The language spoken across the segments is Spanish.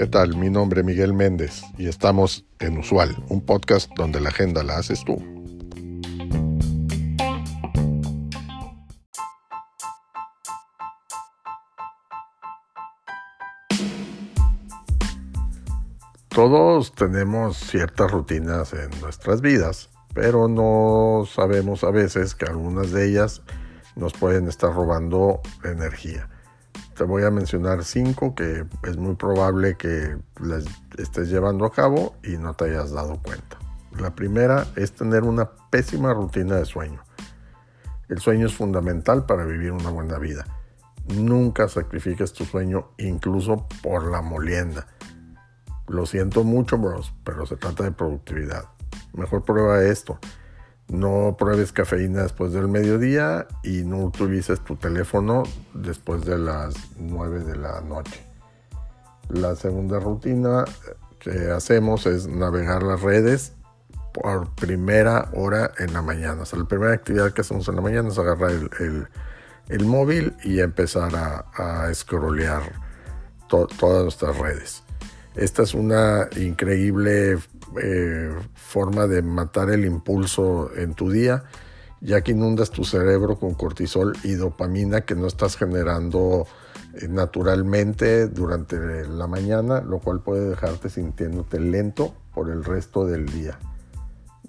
¿Qué tal? Mi nombre es Miguel Méndez y estamos en Usual, un podcast donde la agenda la haces tú. Todos tenemos ciertas rutinas en nuestras vidas, pero no sabemos a veces que algunas de ellas nos pueden estar robando energía. Te voy a mencionar cinco que es muy probable que las estés llevando a cabo y no te hayas dado cuenta. La primera es tener una pésima rutina de sueño. El sueño es fundamental para vivir una buena vida. Nunca sacrifiques tu sueño incluso por la molienda. Lo siento mucho, bros, pero se trata de productividad. Mejor prueba esto. No pruebes cafeína después del mediodía y no utilices tu teléfono después de las 9 de la noche. La segunda rutina que hacemos es navegar las redes por primera hora en la mañana. O la primera actividad que hacemos en la mañana es agarrar el, móvil y empezar a, a scrollear todas nuestras redes. Esta es una increíble eh, forma de matar el impulso en tu día, ya que inundas tu cerebro con cortisol y dopamina que no estás generando eh, naturalmente durante la mañana, lo cual puede dejarte sintiéndote lento por el resto del día.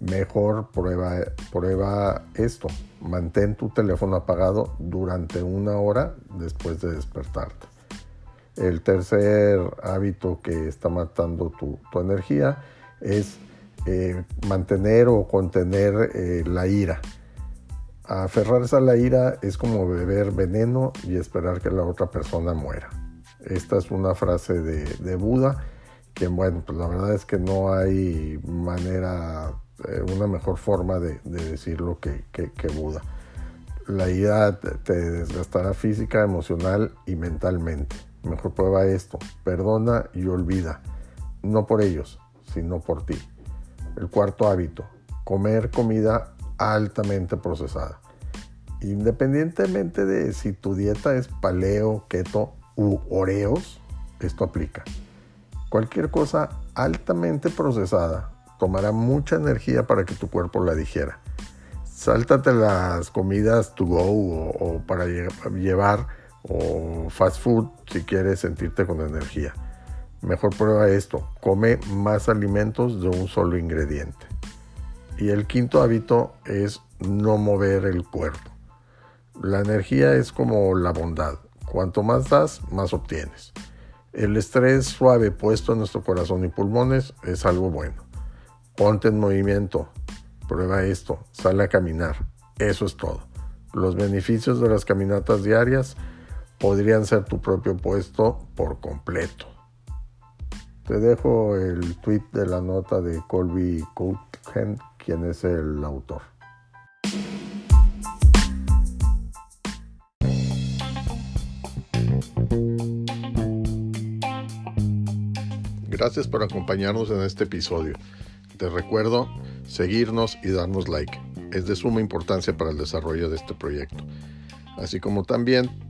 Mejor prueba, prueba esto. Mantén tu teléfono apagado durante una hora después de despertarte. El tercer hábito que está matando tu, energía es eh, mantener o contener eh, la ira. Aferrarse a la ira es como beber veneno y esperar que la otra persona muera. Esta es una frase de, Buda que bueno, pues la verdad es que no hay manera, eh, una mejor forma de, decirlo que, que Buda. La ira te desgastará física, emocional y mentalmente. Mejor prueba esto. Perdona y olvida. No por ellos, sino por ti. El cuarto hábito. Comer comida altamente procesada. Independientemente de si tu dieta es paleo, keto u oreos, esto aplica. Cualquier cosa altamente procesada tomará mucha energía para que tu cuerpo la digiera. Sáltate las comidas to go o, para llevar o fast food si quieres sentirte con energía. Mejor prueba esto, come más alimentos de un solo ingrediente. Y el quinto hábito es no mover el cuerpo. La energía es como la bondad. Cuanto más das, más obtienes. El estrés suave puesto en nuestro corazón y pulmones es algo bueno. Ponte en movimiento. Prueba esto. Sale a caminar. Eso es todo. Los beneficios de las caminatas diarias podrían ser tu propio puesto por completo. Te dejo el tweet de la nota de Colby Couthen, quien es el autor. Gracias por acompañarnos en este episodio. Te recuerdo seguirnos y darnos like. Es de suma importancia para el desarrollo de este proyecto. Así como también